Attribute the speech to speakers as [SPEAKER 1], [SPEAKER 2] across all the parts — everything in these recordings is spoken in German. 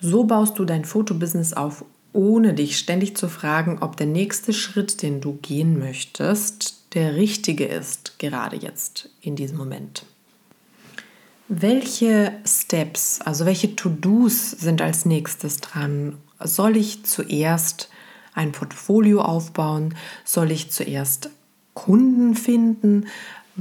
[SPEAKER 1] So baust du dein Fotobusiness auf, ohne dich ständig zu fragen, ob der nächste Schritt, den du gehen möchtest, der richtige ist, gerade jetzt in diesem Moment. Welche Steps, also welche To-Dos sind als nächstes dran? Soll ich zuerst ein Portfolio aufbauen? Soll ich zuerst Kunden finden?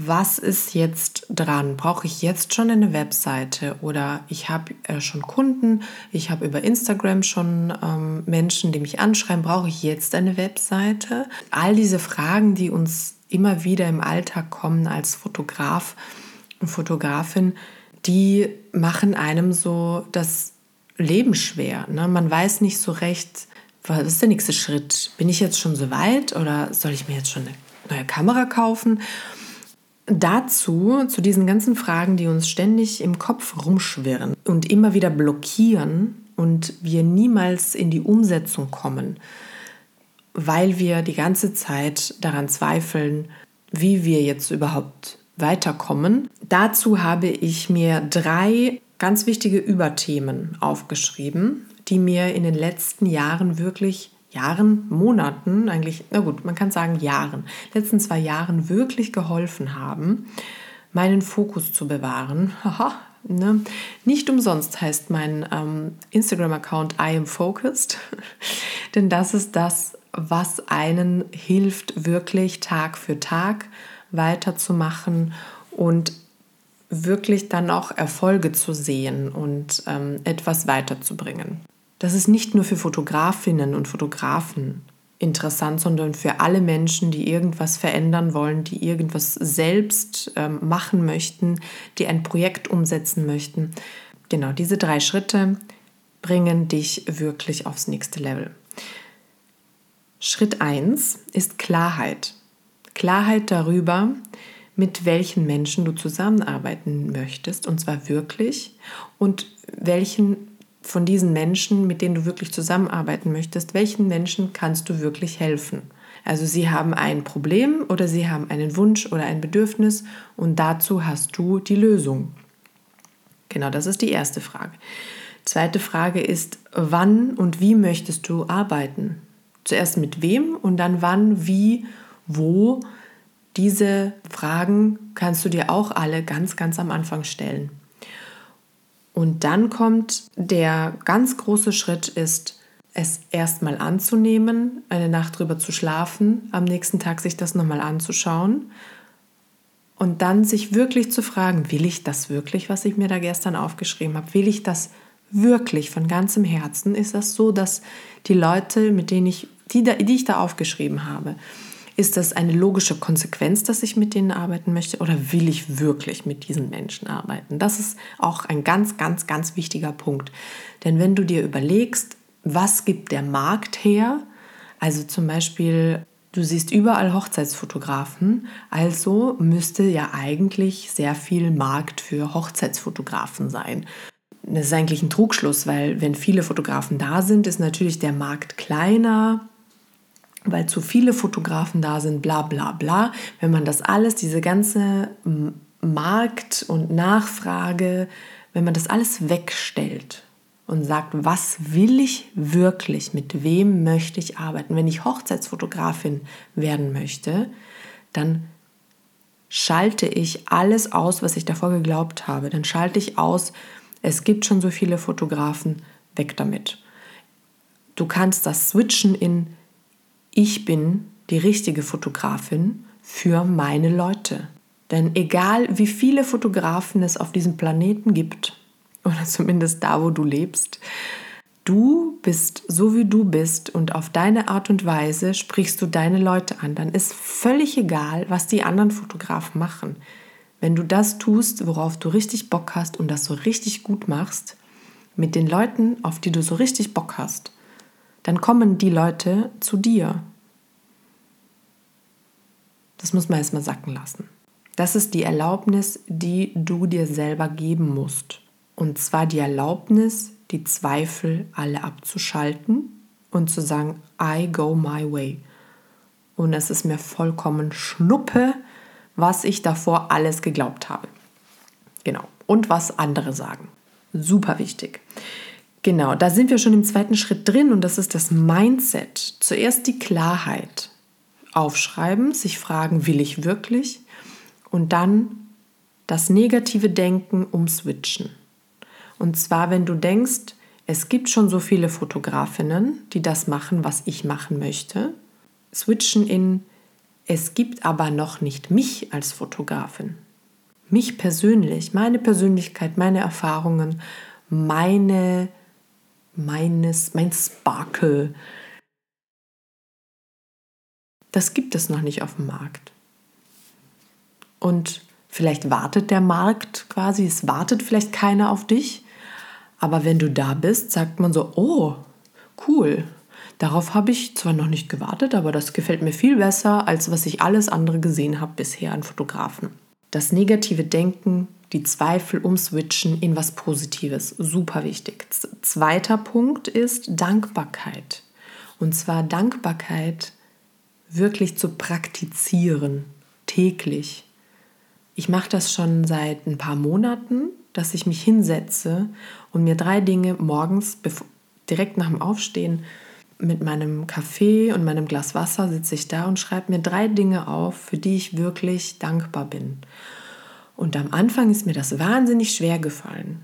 [SPEAKER 1] Was ist jetzt dran? Brauche ich jetzt schon eine Webseite oder ich habe äh, schon Kunden, ich habe über Instagram schon ähm, Menschen, die mich anschreiben, brauche ich jetzt eine Webseite? All diese Fragen, die uns immer wieder im Alltag kommen als Fotograf und Fotografin, die machen einem so das Leben schwer. Ne? Man weiß nicht so recht, was ist der nächste Schritt? Bin ich jetzt schon so weit oder soll ich mir jetzt schon eine neue Kamera kaufen? Dazu, zu diesen ganzen Fragen, die uns ständig im Kopf rumschwirren und immer wieder blockieren und wir niemals in die Umsetzung kommen, weil wir die ganze Zeit daran zweifeln, wie wir jetzt überhaupt weiterkommen. Dazu habe ich mir drei ganz wichtige Überthemen aufgeschrieben, die mir in den letzten Jahren wirklich Jahren, Monaten, eigentlich, na gut, man kann sagen Jahren, letzten zwei Jahren wirklich geholfen haben, meinen Fokus zu bewahren. Haha, ne? Nicht umsonst heißt mein ähm, Instagram-Account I am focused, denn das ist das, was einen hilft, wirklich Tag für Tag weiterzumachen und wirklich dann auch Erfolge zu sehen und ähm, etwas weiterzubringen. Das ist nicht nur für Fotografinnen und Fotografen interessant, sondern für alle Menschen, die irgendwas verändern wollen, die irgendwas selbst ähm, machen möchten, die ein Projekt umsetzen möchten. Genau, diese drei Schritte bringen dich wirklich aufs nächste Level. Schritt 1 ist Klarheit. Klarheit darüber, mit welchen Menschen du zusammenarbeiten möchtest, und zwar wirklich, und welchen von diesen Menschen, mit denen du wirklich zusammenarbeiten möchtest, welchen Menschen kannst du wirklich helfen? Also sie haben ein Problem oder sie haben einen Wunsch oder ein Bedürfnis und dazu hast du die Lösung. Genau, das ist die erste Frage. Zweite Frage ist, wann und wie möchtest du arbeiten? Zuerst mit wem und dann wann, wie, wo. Diese Fragen kannst du dir auch alle ganz, ganz am Anfang stellen. Und dann kommt der ganz große Schritt ist, es erstmal anzunehmen, eine Nacht drüber zu schlafen, am nächsten Tag sich das nochmal anzuschauen und dann sich wirklich zu fragen, will ich das wirklich, was ich mir da gestern aufgeschrieben habe? Will ich das wirklich von ganzem Herzen? Ist das so, dass die Leute, mit denen ich, die, die ich da aufgeschrieben habe, ist das eine logische Konsequenz, dass ich mit denen arbeiten möchte oder will ich wirklich mit diesen Menschen arbeiten? Das ist auch ein ganz, ganz, ganz wichtiger Punkt. Denn wenn du dir überlegst, was gibt der Markt her, also zum Beispiel Du siehst überall Hochzeitsfotografen, also müsste ja eigentlich sehr viel Markt für Hochzeitsfotografen sein. Das ist eigentlich ein Trugschluss, weil wenn viele Fotografen da sind, ist natürlich der Markt kleiner, weil zu viele Fotografen da sind, bla bla bla. Wenn man das alles, diese ganze Markt und Nachfrage, wenn man das alles wegstellt und sagt, was will ich wirklich, mit wem möchte ich arbeiten, wenn ich Hochzeitsfotografin werden möchte, dann schalte ich alles aus, was ich davor geglaubt habe. Dann schalte ich aus, es gibt schon so viele Fotografen, weg damit. Du kannst das switchen in ich bin die richtige Fotografin für meine Leute. Denn egal wie viele Fotografen es auf diesem Planeten gibt, oder zumindest da, wo du lebst, du bist so wie du bist und auf deine Art und Weise sprichst du deine Leute an. Dann ist völlig egal, was die anderen Fotografen machen. Wenn du das tust, worauf du richtig Bock hast und das so richtig gut machst, mit den Leuten, auf die du so richtig Bock hast, dann kommen die Leute zu dir. Das muss man erstmal sacken lassen. Das ist die Erlaubnis, die du dir selber geben musst. Und zwar die Erlaubnis, die Zweifel alle abzuschalten und zu sagen, I go my way. Und es ist mir vollkommen schnuppe, was ich davor alles geglaubt habe. Genau. Und was andere sagen. Super wichtig. Genau, da sind wir schon im zweiten Schritt drin und das ist das Mindset. Zuerst die Klarheit. Aufschreiben, sich fragen, will ich wirklich? Und dann das negative Denken umswitchen. Und zwar, wenn du denkst, es gibt schon so viele Fotografinnen, die das machen, was ich machen möchte, switchen in, es gibt aber noch nicht mich als Fotografin. Mich persönlich, meine Persönlichkeit, meine Erfahrungen, meine meines, mein Sparkle. Das gibt es noch nicht auf dem Markt. Und vielleicht wartet der Markt quasi, es wartet vielleicht keiner auf dich. Aber wenn du da bist, sagt man so, oh, cool. Darauf habe ich zwar noch nicht gewartet, aber das gefällt mir viel besser, als was ich alles andere gesehen habe bisher an Fotografen. Das negative Denken die Zweifel umswitchen in was Positives. Super wichtig. Zweiter Punkt ist Dankbarkeit. Und zwar Dankbarkeit wirklich zu praktizieren, täglich. Ich mache das schon seit ein paar Monaten, dass ich mich hinsetze und mir drei Dinge morgens, direkt nach dem Aufstehen, mit meinem Kaffee und meinem Glas Wasser sitze ich da und schreibe mir drei Dinge auf, für die ich wirklich dankbar bin. Und am Anfang ist mir das wahnsinnig schwer gefallen,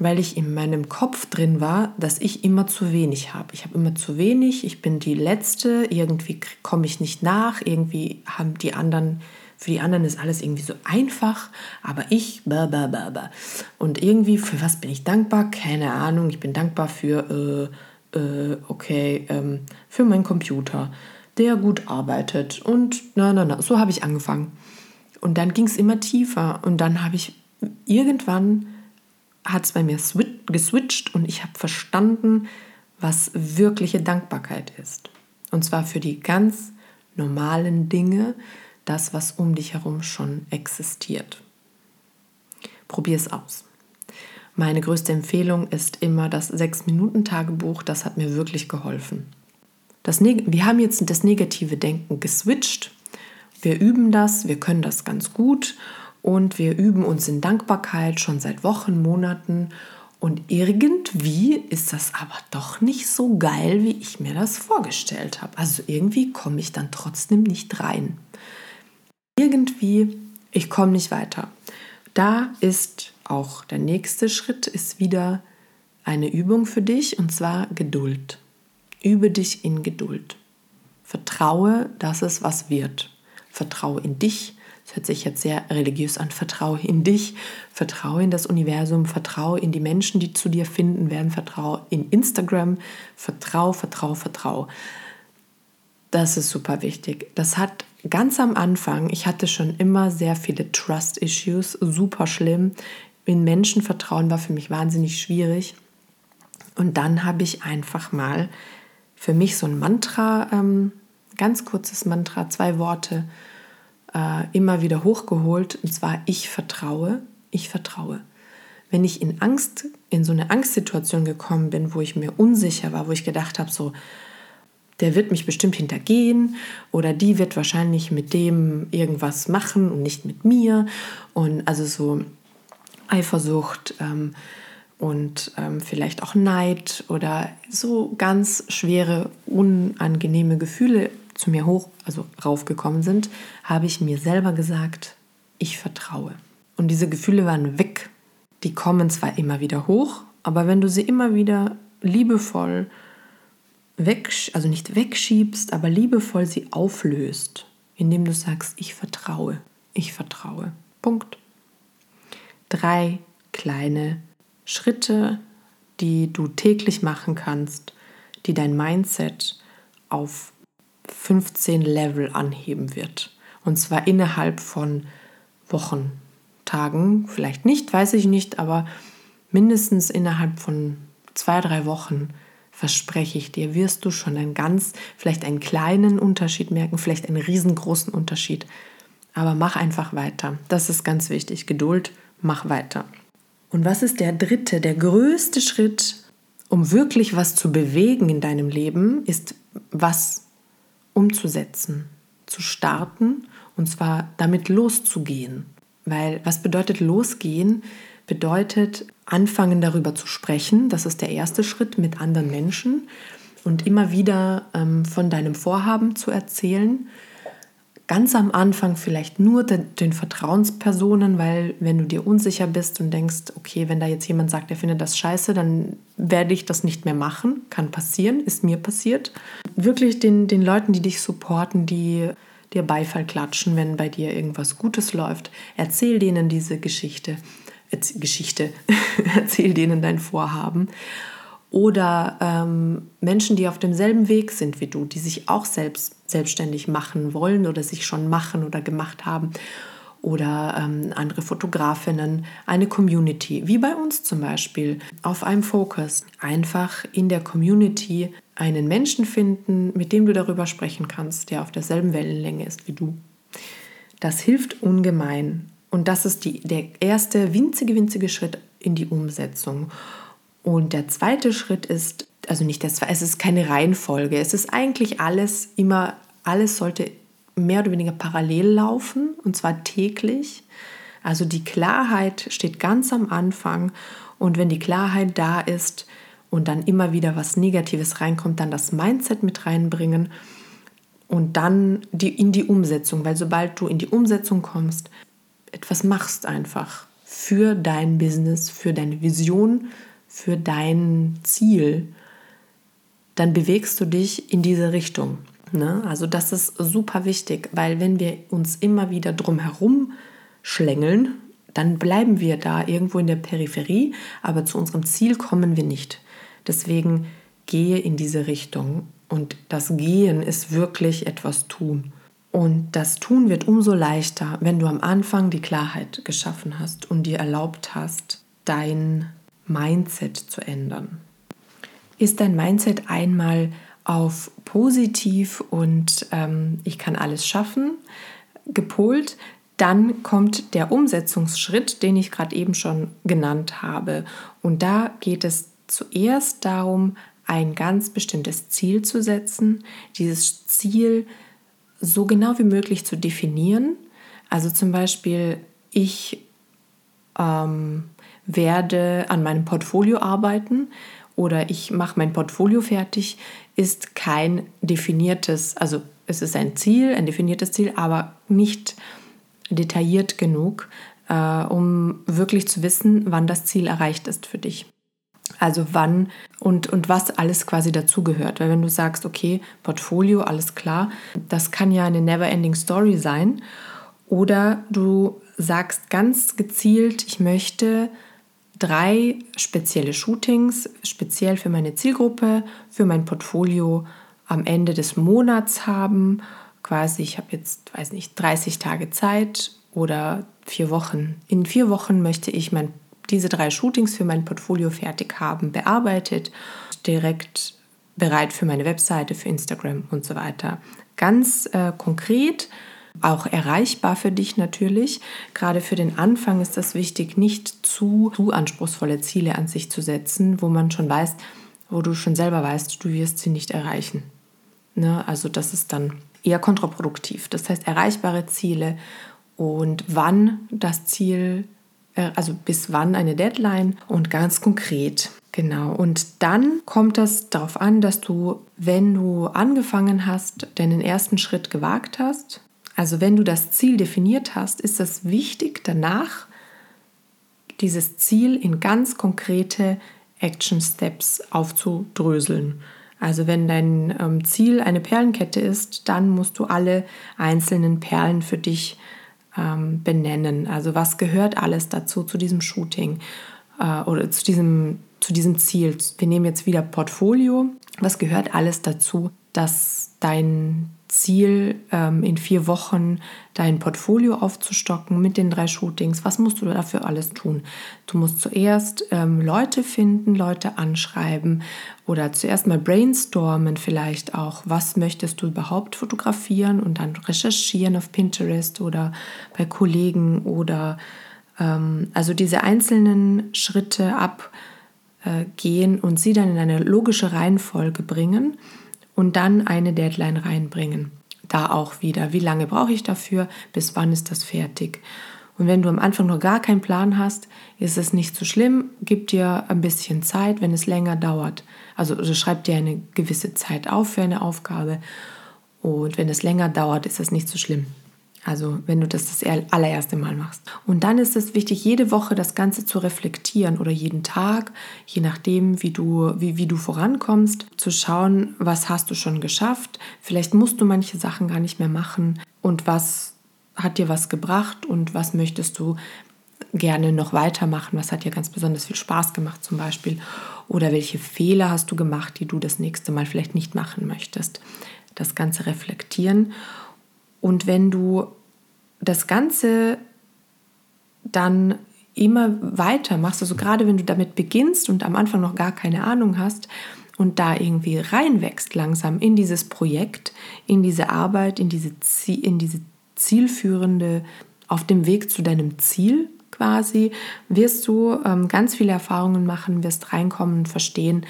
[SPEAKER 1] weil ich in meinem Kopf drin war, dass ich immer zu wenig habe. Ich habe immer zu wenig, ich bin die Letzte, irgendwie komme ich nicht nach, irgendwie haben die anderen, für die anderen ist alles irgendwie so einfach, aber ich, blah, blah, blah, blah. Und irgendwie, für was bin ich dankbar? Keine Ahnung, ich bin dankbar für, äh, äh, okay, ähm, für meinen Computer, der gut arbeitet. Und na, na, na, so habe ich angefangen. Und dann ging es immer tiefer. Und dann habe ich irgendwann hat es bei mir geswitcht und ich habe verstanden, was wirkliche Dankbarkeit ist. Und zwar für die ganz normalen Dinge, das, was um dich herum schon existiert. Probier es aus. Meine größte Empfehlung ist immer das 6-Minuten-Tagebuch. Das hat mir wirklich geholfen. Das wir haben jetzt das negative Denken geswitcht wir üben das, wir können das ganz gut und wir üben uns in Dankbarkeit schon seit Wochen, Monaten. Und irgendwie ist das aber doch nicht so geil, wie ich mir das vorgestellt habe. Also irgendwie komme ich dann trotzdem nicht rein. Irgendwie, ich komme nicht weiter. Da ist auch der nächste Schritt, ist wieder eine Übung für dich und zwar Geduld. Übe dich in Geduld. Vertraue, dass es was wird vertraue in dich. Das hört sich jetzt sehr religiös an. Vertraue in dich, vertraue in das Universum, vertraue in die Menschen, die zu dir finden werden, vertraue in Instagram, vertraue, vertraue, vertraue. Das ist super wichtig. Das hat ganz am Anfang, ich hatte schon immer sehr viele Trust-Issues, super schlimm. In Menschen vertrauen war für mich wahnsinnig schwierig. Und dann habe ich einfach mal für mich so ein Mantra ähm, ganz kurzes Mantra, zwei Worte, äh, immer wieder hochgeholt, und zwar ich vertraue, ich vertraue. Wenn ich in Angst, in so eine Angstsituation gekommen bin, wo ich mir unsicher war, wo ich gedacht habe, so, der wird mich bestimmt hintergehen oder die wird wahrscheinlich mit dem irgendwas machen und nicht mit mir. Und also so Eifersucht ähm, und ähm, vielleicht auch Neid oder so ganz schwere, unangenehme Gefühle zu mir hoch, also raufgekommen sind, habe ich mir selber gesagt, ich vertraue. Und diese Gefühle waren weg. Die kommen zwar immer wieder hoch, aber wenn du sie immer wieder liebevoll weg, also nicht wegschiebst, aber liebevoll sie auflöst, indem du sagst, ich vertraue, ich vertraue. Punkt. Drei kleine Schritte, die du täglich machen kannst, die dein Mindset auf 15 Level anheben wird. Und zwar innerhalb von Wochen, Tagen, vielleicht nicht, weiß ich nicht, aber mindestens innerhalb von zwei, drei Wochen verspreche ich dir, wirst du schon einen ganz, vielleicht einen kleinen Unterschied merken, vielleicht einen riesengroßen Unterschied. Aber mach einfach weiter. Das ist ganz wichtig. Geduld, mach weiter. Und was ist der dritte, der größte Schritt, um wirklich was zu bewegen in deinem Leben, ist was umzusetzen, zu starten und zwar damit loszugehen. Weil was bedeutet losgehen? bedeutet anfangen darüber zu sprechen. Das ist der erste Schritt mit anderen Menschen und immer wieder ähm, von deinem Vorhaben zu erzählen ganz am Anfang vielleicht nur den, den, Vertrauenspersonen, weil wenn du dir unsicher bist und denkst, okay, wenn da jetzt jemand sagt, er findet das scheiße, dann werde ich das nicht mehr machen. Kann passieren, ist mir passiert. Wirklich den, den Leuten, die dich supporten, die dir Beifall klatschen, wenn bei dir irgendwas Gutes läuft, erzähl denen diese Geschichte. Erz Geschichte, erzähl denen dein Vorhaben oder ähm, Menschen, die auf demselben Weg sind wie du, die sich auch selbst selbstständig machen wollen oder sich schon machen oder gemacht haben oder ähm, andere Fotografinnen, eine Community, wie bei uns zum Beispiel, auf einem Focus. Einfach in der Community einen Menschen finden, mit dem du darüber sprechen kannst, der auf derselben Wellenlänge ist wie du. Das hilft ungemein. Und das ist die, der erste winzige, winzige Schritt in die Umsetzung. Und der zweite Schritt ist, also nicht das, es ist keine Reihenfolge. Es ist eigentlich alles immer, alles sollte mehr oder weniger parallel laufen und zwar täglich. Also die Klarheit steht ganz am Anfang und wenn die Klarheit da ist und dann immer wieder was Negatives reinkommt, dann das Mindset mit reinbringen und dann die, in die Umsetzung, weil sobald du in die Umsetzung kommst, etwas machst einfach für dein Business, für deine Vision, für dein Ziel, dann bewegst du dich in diese Richtung. Ne? Also das ist super wichtig, weil wenn wir uns immer wieder drum herum schlängeln, dann bleiben wir da irgendwo in der Peripherie, aber zu unserem Ziel kommen wir nicht. Deswegen gehe in diese Richtung. Und das Gehen ist wirklich etwas tun. Und das Tun wird umso leichter, wenn du am Anfang die Klarheit geschaffen hast und dir erlaubt hast, dein Mindset zu ändern. Ist dein Mindset einmal auf positiv und ähm, ich kann alles schaffen gepolt, dann kommt der Umsetzungsschritt, den ich gerade eben schon genannt habe. Und da geht es zuerst darum, ein ganz bestimmtes Ziel zu setzen, dieses Ziel so genau wie möglich zu definieren. Also zum Beispiel, ich ähm, werde an meinem Portfolio arbeiten oder ich mache mein Portfolio fertig, ist kein definiertes, also es ist ein Ziel, ein definiertes Ziel, aber nicht detailliert genug, äh, um wirklich zu wissen, wann das Ziel erreicht ist für dich. Also wann und, und was alles quasi dazugehört. Weil wenn du sagst, okay, Portfolio, alles klar, das kann ja eine never-ending Story sein. Oder du sagst ganz gezielt, ich möchte drei spezielle Shootings, speziell für meine Zielgruppe, für mein Portfolio am Ende des Monats haben. Quasi, ich habe jetzt, weiß nicht, 30 Tage Zeit oder vier Wochen. In vier Wochen möchte ich mein, diese drei Shootings für mein Portfolio fertig haben, bearbeitet, direkt bereit für meine Webseite, für Instagram und so weiter. Ganz äh, konkret auch erreichbar für dich natürlich. Gerade für den Anfang ist das wichtig, nicht zu, zu anspruchsvolle Ziele an sich zu setzen, wo man schon weiß, wo du schon selber weißt, du wirst sie nicht erreichen. Ne? Also das ist dann eher kontraproduktiv. Das heißt, erreichbare Ziele und wann das Ziel, äh, also bis wann eine Deadline und ganz konkret. Genau, und dann kommt es darauf an, dass du, wenn du angefangen hast, deinen ersten Schritt gewagt hast, also wenn du das Ziel definiert hast, ist es wichtig, danach dieses Ziel in ganz konkrete Action Steps aufzudröseln. Also wenn dein ähm, Ziel eine Perlenkette ist, dann musst du alle einzelnen Perlen für dich ähm, benennen. Also was gehört alles dazu zu diesem Shooting äh, oder zu diesem, zu diesem Ziel? Wir nehmen jetzt wieder Portfolio. Was gehört alles dazu, dass dein Ziel, ähm, in vier Wochen dein Portfolio aufzustocken mit den drei Shootings. Was musst du dafür alles tun? Du musst zuerst ähm, Leute finden, Leute anschreiben oder zuerst mal brainstormen vielleicht auch, was möchtest du überhaupt fotografieren und dann recherchieren auf Pinterest oder bei Kollegen oder ähm, also diese einzelnen Schritte abgehen und sie dann in eine logische Reihenfolge bringen und dann eine Deadline reinbringen. Da auch wieder, wie lange brauche ich dafür, bis wann ist das fertig. Und wenn du am Anfang noch gar keinen Plan hast, ist es nicht so schlimm. Gib dir ein bisschen Zeit, wenn es länger dauert. Also, also schreib dir eine gewisse Zeit auf für eine Aufgabe. Und wenn es länger dauert, ist es nicht so schlimm. Also wenn du das das allererste Mal machst. Und dann ist es wichtig, jede Woche das Ganze zu reflektieren oder jeden Tag, je nachdem, wie du, wie, wie du vorankommst, zu schauen, was hast du schon geschafft. Vielleicht musst du manche Sachen gar nicht mehr machen und was hat dir was gebracht und was möchtest du gerne noch weitermachen? Was hat dir ganz besonders viel Spaß gemacht zum Beispiel? Oder welche Fehler hast du gemacht, die du das nächste Mal vielleicht nicht machen möchtest? Das Ganze reflektieren. Und wenn du das Ganze dann immer weiter machst, also gerade wenn du damit beginnst und am Anfang noch gar keine Ahnung hast und da irgendwie reinwächst langsam in dieses Projekt, in diese Arbeit, in diese, in diese zielführende, auf dem Weg zu deinem Ziel quasi, wirst du ähm, ganz viele Erfahrungen machen, wirst reinkommen und verstehen,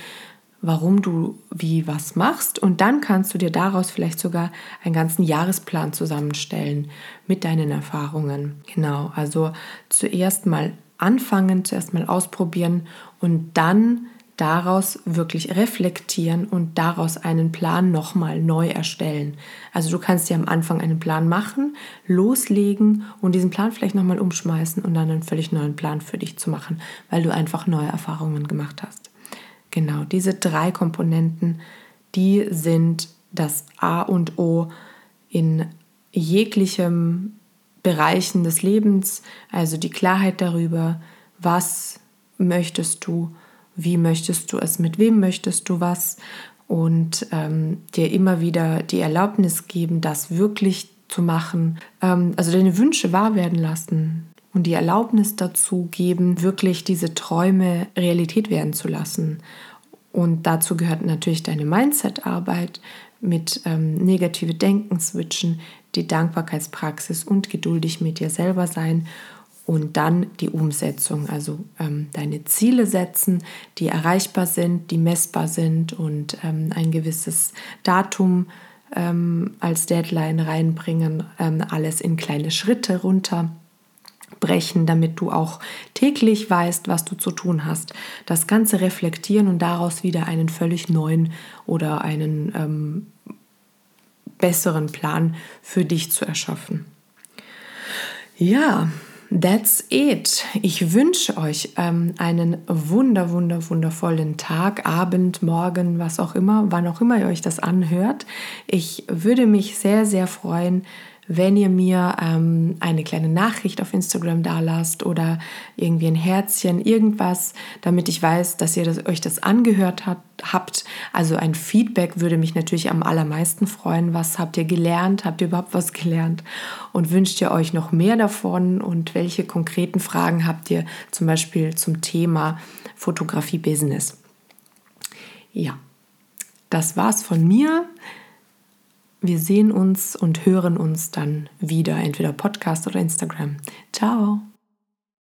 [SPEAKER 1] warum du wie was machst und dann kannst du dir daraus vielleicht sogar einen ganzen Jahresplan zusammenstellen mit deinen Erfahrungen. Genau, also zuerst mal anfangen, zuerst mal ausprobieren und dann daraus wirklich reflektieren und daraus einen Plan nochmal neu erstellen. Also du kannst dir am Anfang einen Plan machen, loslegen und diesen Plan vielleicht nochmal umschmeißen und dann einen völlig neuen Plan für dich zu machen, weil du einfach neue Erfahrungen gemacht hast. Genau, diese drei Komponenten, die sind das A und O in jeglichem Bereichen des Lebens, also die Klarheit darüber, was möchtest du, wie möchtest du es, mit wem möchtest du was. Und ähm, dir immer wieder die Erlaubnis geben, das wirklich zu machen, ähm, also deine Wünsche wahr werden lassen und die Erlaubnis dazu geben, wirklich diese Träume Realität werden zu lassen. Und dazu gehört natürlich deine Mindset-Arbeit mit ähm, negative Denken switchen, die Dankbarkeitspraxis und geduldig mit dir selber sein und dann die Umsetzung, also ähm, deine Ziele setzen, die erreichbar sind, die messbar sind und ähm, ein gewisses Datum ähm, als Deadline reinbringen, ähm, alles in kleine Schritte runterbrechen, damit du auch täglich weißt, was du zu tun hast. Das Ganze reflektieren und daraus wieder einen völlig neuen oder einen ähm, besseren Plan für dich zu erschaffen. Ja, That's it. Ich wünsche euch ähm, einen wunder, wunder, wundervollen Tag, Abend, Morgen, was auch immer, wann auch immer ihr euch das anhört. Ich würde mich sehr, sehr freuen, wenn ihr mir ähm, eine kleine Nachricht auf Instagram da lasst oder irgendwie ein Herzchen, irgendwas, damit ich weiß, dass ihr das, euch das angehört hat, habt. Also ein Feedback würde mich natürlich am allermeisten freuen. Was habt ihr gelernt? Habt ihr überhaupt was gelernt? Und wünscht ihr euch noch mehr davon? Und welche konkreten Fragen habt ihr zum Beispiel zum Thema Fotografie-Business? Ja, das war's von mir. Wir sehen uns und hören uns dann wieder, entweder Podcast oder Instagram. Ciao!